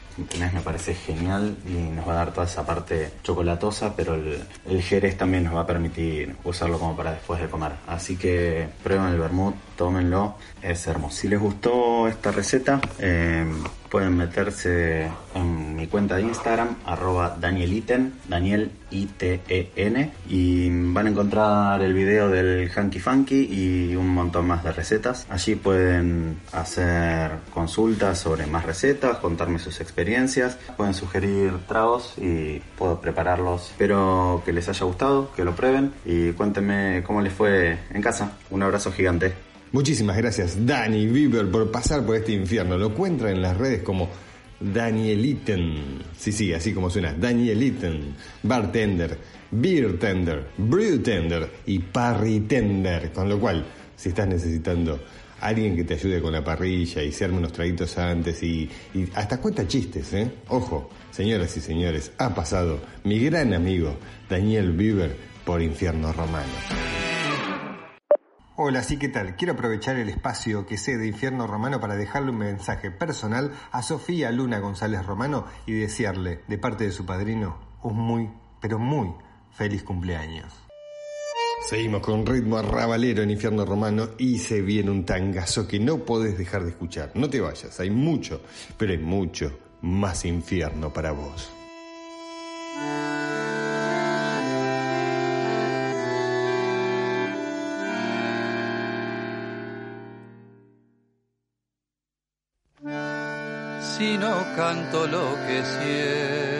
Me parece genial y nos va a dar toda esa parte chocolatosa, pero el, el jerez también nos va a permitir usarlo como para después de comer. Así que prueben el vermut, tómenlo, es hermoso. Si les gustó esta receta, eh, pueden meterse en mi cuenta de Instagram, arroba danieliten, Daniel I-T-E-N, y van a encontrar el video del Hanky Funky y un montón más de recetas. Allí pueden hacer consultas sobre más recetas, contarme sus pueden sugerir tragos y puedo prepararlos. Espero que les haya gustado, que lo prueben y cuéntenme cómo les fue en casa. Un abrazo gigante. Muchísimas gracias Dani Bieber por pasar por este infierno. Lo encuentran en las redes como Danieliten. Sí, sí, así como suena. Danieliten. Bartender, Beer Tender, Brew Tender y Parry Tender. Con lo cual, si estás necesitando alguien que te ayude con la parrilla y se arme unos traguitos antes y, hasta cuenta chistes, ¿eh? Ojo, señoras y señores, ha pasado mi gran amigo Daniel Bieber por Infierno Romano. Hola, sí, ¿qué tal? Quiero aprovechar el espacio que sé de Infierno Romano para dejarle un mensaje personal a Sofía Luna González Romano y desearle, de parte de su padrino, un muy, pero muy feliz cumpleaños. Seguimos con ritmo arrabalero en Infierno Romano y se viene un tangazo que no podés dejar de escuchar. No te vayas, hay mucho, pero hay mucho más infierno para vos. si no canto lo que siento,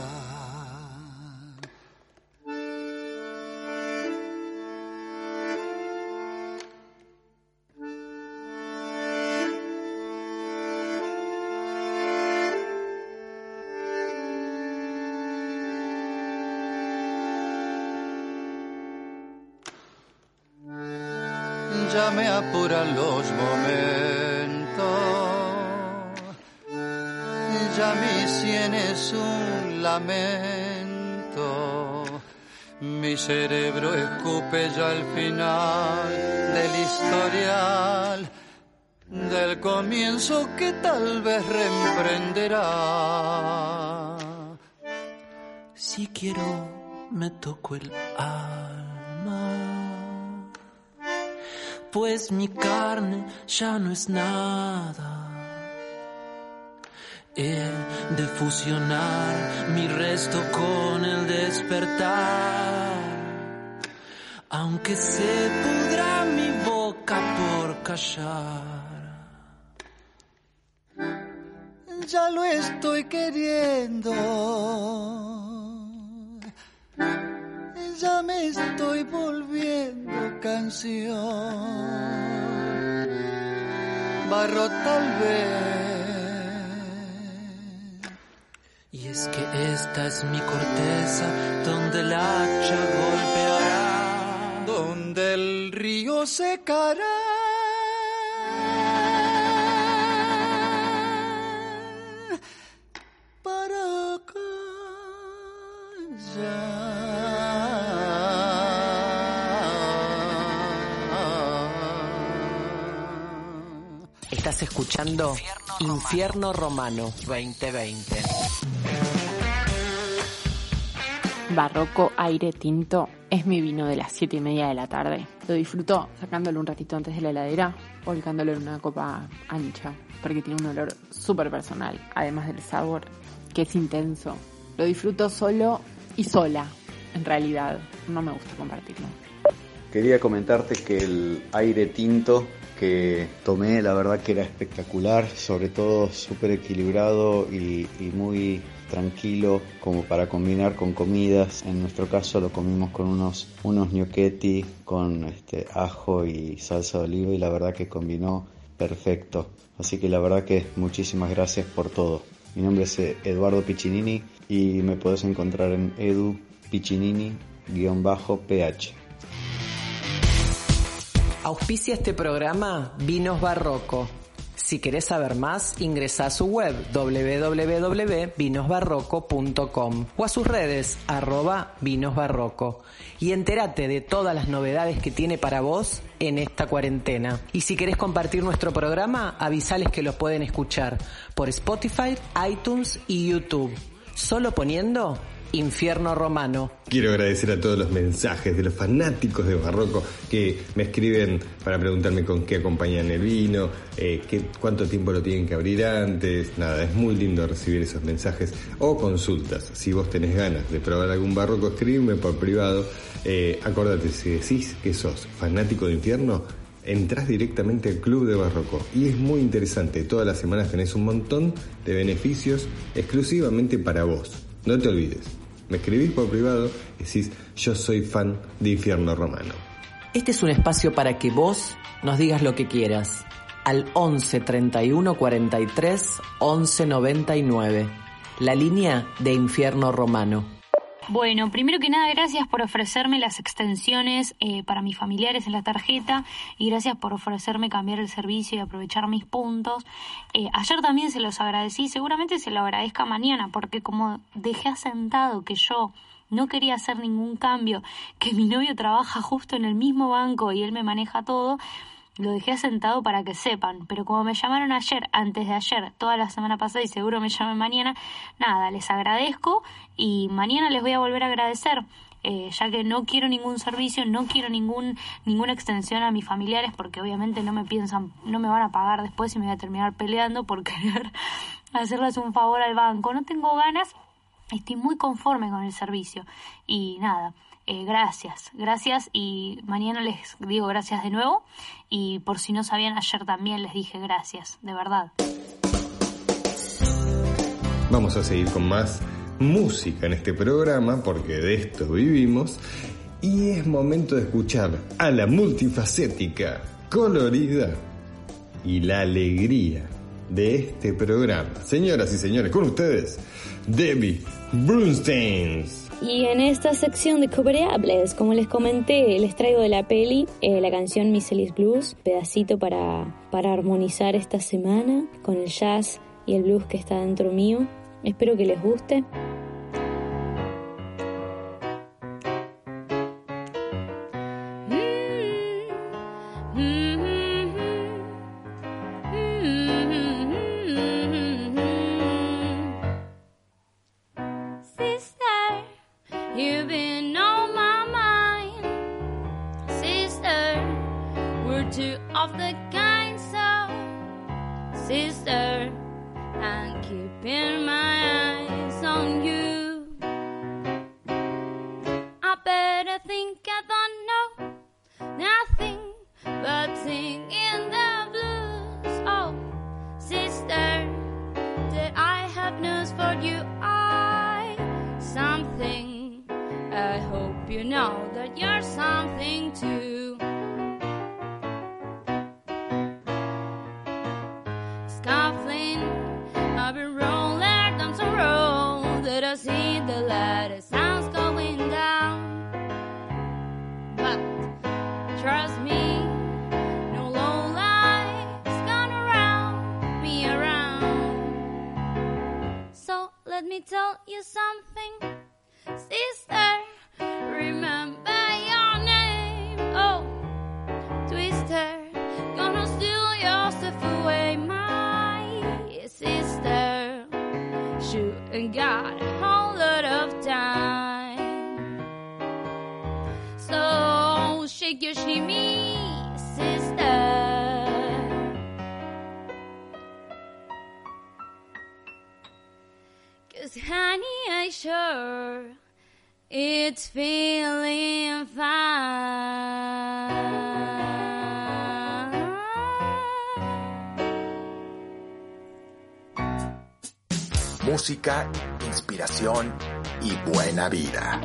Apuran los momentos, ya mi sien es un lamento, mi cerebro escupe ya el final del historial, del comienzo que tal vez reemprenderá. Si quiero, me toco el alma pues mi carne ya no es nada. He de fusionar mi resto con el despertar, aunque se pudra mi boca por callar. Ya lo estoy queriendo ya me estoy volviendo canción. Barro tal vez. Y es que esta es mi corteza donde el hacha golpeará, donde el río secará. Para. Escuchando Infierno Romano 2020. Barroco Aire Tinto es mi vino de las 7 y media de la tarde. Lo disfruto sacándolo un ratito antes de la heladera, volcándolo en una copa ancha, porque tiene un olor súper personal, además del sabor, que es intenso. Lo disfruto solo y sola, en realidad. No me gusta compartirlo. Quería comentarte que el aire tinto que tomé, la verdad que era espectacular, sobre todo súper equilibrado y, y muy tranquilo como para combinar con comidas. En nuestro caso lo comimos con unos, unos gnocchetti con este, ajo y salsa de oliva y la verdad que combinó perfecto. Así que la verdad que muchísimas gracias por todo. Mi nombre es eh, Eduardo Piccinini y me puedes encontrar en edu ph Auspicia este programa Vinos Barroco. Si querés saber más, ingresa a su web www.vinosbarroco.com o a sus redes arroba vinosbarroco y entérate de todas las novedades que tiene para vos en esta cuarentena. Y si querés compartir nuestro programa, avisales que lo pueden escuchar por Spotify, iTunes y YouTube. Solo poniendo Infierno Romano. Quiero agradecer a todos los mensajes de los fanáticos de Barroco que me escriben para preguntarme con qué acompañan el vino, eh, qué, cuánto tiempo lo tienen que abrir antes. Nada, es muy lindo recibir esos mensajes o consultas. Si vos tenés ganas de probar algún Barroco, escríbeme por privado. Eh, acordate, si decís que sos fanático de Infierno, entras directamente al Club de Barroco y es muy interesante. Todas las semanas tenés un montón de beneficios exclusivamente para vos. No te olvides, me escribís por privado y decís yo soy fan de Infierno Romano. Este es un espacio para que vos nos digas lo que quieras al 11 31 43 11 99, la línea de Infierno Romano. Bueno, primero que nada, gracias por ofrecerme las extensiones eh, para mis familiares en la tarjeta y gracias por ofrecerme cambiar el servicio y aprovechar mis puntos. Eh, ayer también se los agradecí, seguramente se lo agradezca mañana, porque como dejé asentado que yo no quería hacer ningún cambio, que mi novio trabaja justo en el mismo banco y él me maneja todo, lo dejé asentado para que sepan, pero como me llamaron ayer, antes de ayer, toda la semana pasada y seguro me llamen mañana, nada, les agradezco y mañana les voy a volver a agradecer. Eh, ya que no quiero ningún servicio, no quiero ningún, ninguna extensión a mis familiares porque obviamente no me piensan, no me van a pagar después y me voy a terminar peleando por querer hacerles un favor al banco. No tengo ganas, estoy muy conforme con el servicio y nada. Eh, gracias, gracias y mañana les digo gracias de nuevo y por si no sabían ayer también les dije gracias, de verdad. Vamos a seguir con más música en este programa porque de esto vivimos y es momento de escuchar a la multifacética, colorida y la alegría de este programa. Señoras y señores, con ustedes, Debbie Brunsteins. Y en esta sección de coverables, como les comenté, les traigo de la peli eh, la canción Miscelis Blues, pedacito para, para armonizar esta semana con el jazz y el blues que está dentro mío. Espero que les guste. Sister, I'm keeping my Música, inspiración y buena vida.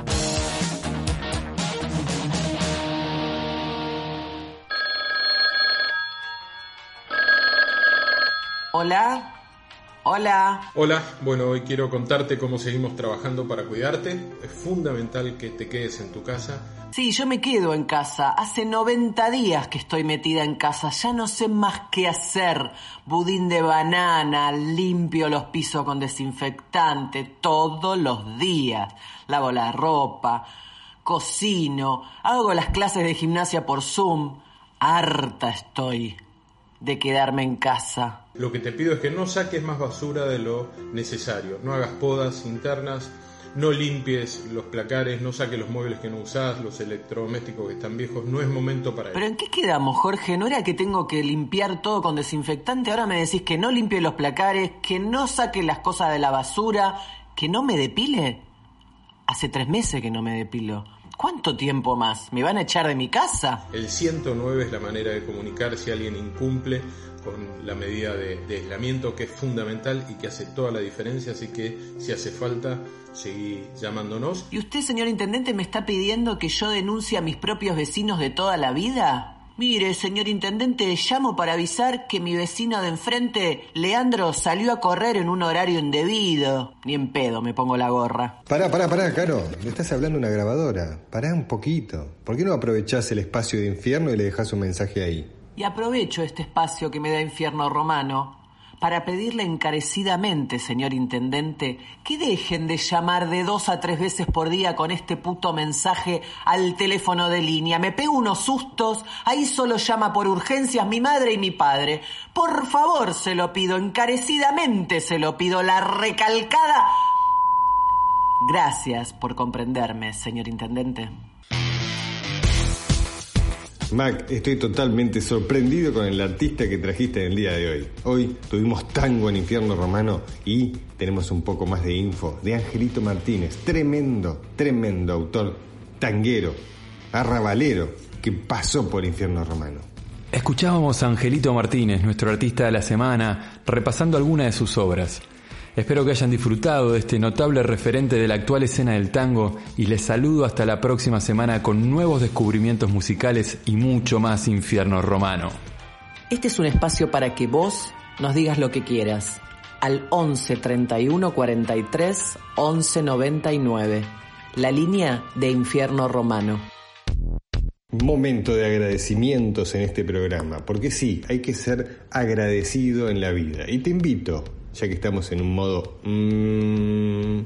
Hola. Hola. Hola, bueno, hoy quiero contarte cómo seguimos trabajando para cuidarte. Es fundamental que te quedes en tu casa. Sí, yo me quedo en casa. Hace 90 días que estoy metida en casa. Ya no sé más qué hacer. Budín de banana, limpio los pisos con desinfectante todos los días. Lavo la ropa, cocino, hago las clases de gimnasia por Zoom. Harta estoy de quedarme en casa. Lo que te pido es que no saques más basura de lo necesario. No hagas podas internas, no limpies los placares, no saques los muebles que no usás, los electrodomésticos que están viejos. No es momento para ¿Pero eso. en qué quedamos, Jorge? ¿No era que tengo que limpiar todo con desinfectante? Ahora me decís que no limpie los placares, que no saque las cosas de la basura, que no me depile. Hace tres meses que no me depilo. ¿Cuánto tiempo más? ¿Me van a echar de mi casa? El 109 es la manera de comunicar si alguien incumple con la medida de, de, aislamiento que es fundamental y que hace toda la diferencia, así que si hace falta, seguí llamándonos. ¿Y usted, señor Intendente, me está pidiendo que yo denuncie a mis propios vecinos de toda la vida? Mire, señor Intendente, llamo para avisar que mi vecino de enfrente, Leandro, salió a correr en un horario indebido. Ni en pedo me pongo la gorra. Pará, pará, pará, Caro. Le estás hablando a una grabadora. Pará un poquito. ¿Por qué no aprovechás el espacio de infierno y le dejás un mensaje ahí? Y aprovecho este espacio que me da Infierno Romano para pedirle encarecidamente, señor Intendente, que dejen de llamar de dos a tres veces por día con este puto mensaje al teléfono de línea. Me pego unos sustos, ahí solo llama por urgencias mi madre y mi padre. Por favor, se lo pido, encarecidamente se lo pido, la recalcada... Gracias por comprenderme, señor Intendente. Mac, estoy totalmente sorprendido con el artista que trajiste en el día de hoy. Hoy tuvimos tango en Infierno Romano y tenemos un poco más de info de Angelito Martínez, tremendo, tremendo autor, tanguero, arrabalero, que pasó por Infierno Romano. Escuchábamos a Angelito Martínez, nuestro artista de la semana, repasando algunas de sus obras. Espero que hayan disfrutado de este notable referente de la actual escena del tango y les saludo hasta la próxima semana con nuevos descubrimientos musicales y mucho más infierno romano. Este es un espacio para que vos nos digas lo que quieras al 11 31 43 11 99, la línea de infierno romano. Momento de agradecimientos en este programa, porque sí, hay que ser agradecido en la vida. Y te invito ya que estamos en un modo mmm,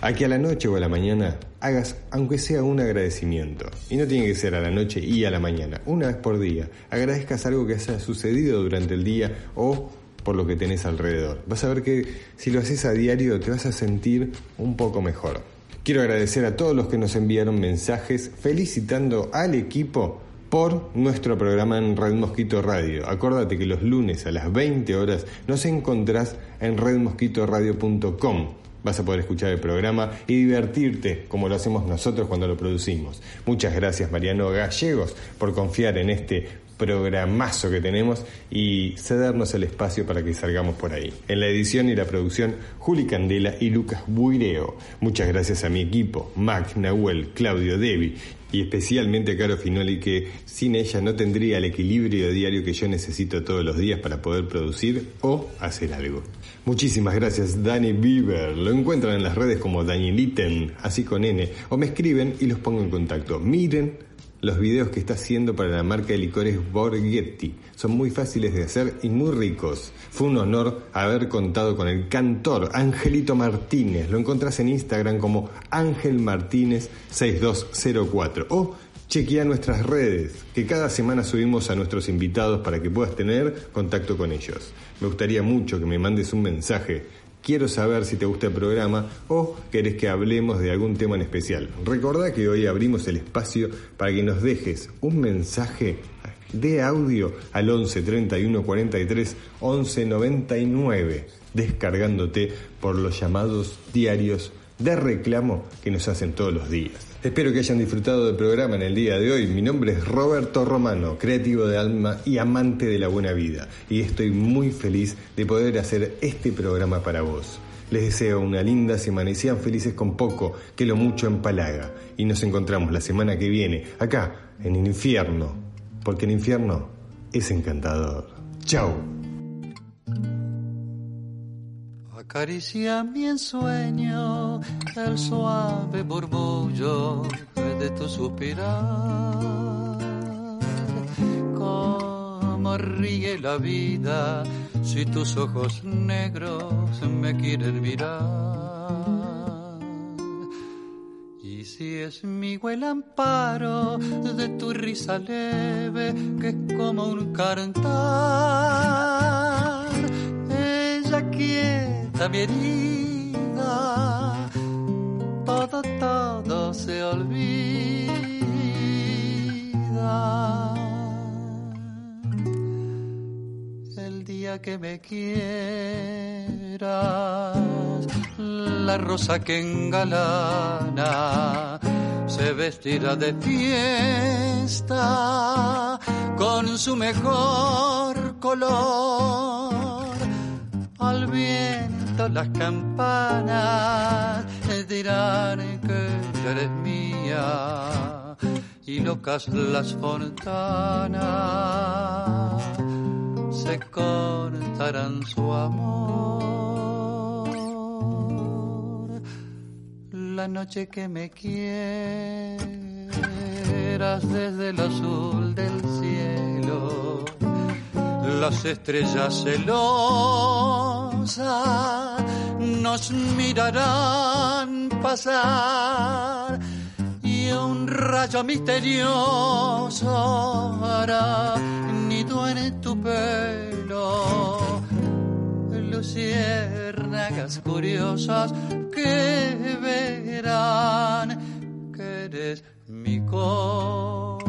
a que a la noche o a la mañana hagas aunque sea un agradecimiento. Y no tiene que ser a la noche y a la mañana, una vez por día. Agradezcas algo que haya sucedido durante el día o por lo que tenés alrededor. Vas a ver que si lo haces a diario te vas a sentir un poco mejor. Quiero agradecer a todos los que nos enviaron mensajes felicitando al equipo por nuestro programa en Red Mosquito Radio. Acuérdate que los lunes a las 20 horas nos encontrás en redmosquitoradio.com. Vas a poder escuchar el programa y divertirte como lo hacemos nosotros cuando lo producimos. Muchas gracias Mariano Gallegos por confiar en este programazo que tenemos y cedernos el espacio para que salgamos por ahí. En la edición y la producción, Juli Candela y Lucas Buireo. Muchas gracias a mi equipo, Mac, Nahuel, Claudio, Debbie y especialmente a Caro Finoli que sin ella no tendría el equilibrio diario que yo necesito todos los días para poder producir o hacer algo. Muchísimas gracias Dani Bieber. Lo encuentran en las redes como Danieliten, así con N, o me escriben y los pongo en contacto. Miren los videos que está haciendo para la marca de licores Borghetti. Son muy fáciles de hacer y muy ricos. Fue un honor haber contado con el cantor Angelito Martínez. Lo encontrás en Instagram como Ángel Martínez 6204 o chequea nuestras redes, que cada semana subimos a nuestros invitados para que puedas tener contacto con ellos. Me gustaría mucho que me mandes un mensaje quiero saber si te gusta el programa o querés que hablemos de algún tema en especial. Recordá que hoy abrimos el espacio para que nos dejes un mensaje de audio al 11 31 43 11 99, descargándote por los llamados diarios de reclamo que nos hacen todos los días. Espero que hayan disfrutado del programa en el día de hoy. Mi nombre es Roberto Romano, creativo de alma y amante de la buena vida, y estoy muy feliz de poder hacer este programa para vos. Les deseo una linda semana y sean felices con poco, que lo mucho empalaga. Y nos encontramos la semana que viene, acá, en el infierno, porque el infierno es encantador. Chao. Acaricia mi ensueño el suave murmullo de tu suspirar. Cómo ríe la vida si tus ojos negros me quieren mirar. Y si es mi el amparo de tu risa leve que es como un cantar. Quieta mi todo, todo se olvida. El día que me quieras, la rosa que engalana se vestirá de fiesta con su mejor color. Al las campanas dirán que eres mía y locas las fontanas se contarán su amor. La noche que me quieras desde el azul del cielo, las estrellas celosas nos mirarán pasar y un rayo misterioso hará nido en tu pelo. Luciérnagas curiosas que verán que eres mi consuelo.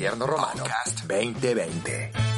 Infierno Romano 2020.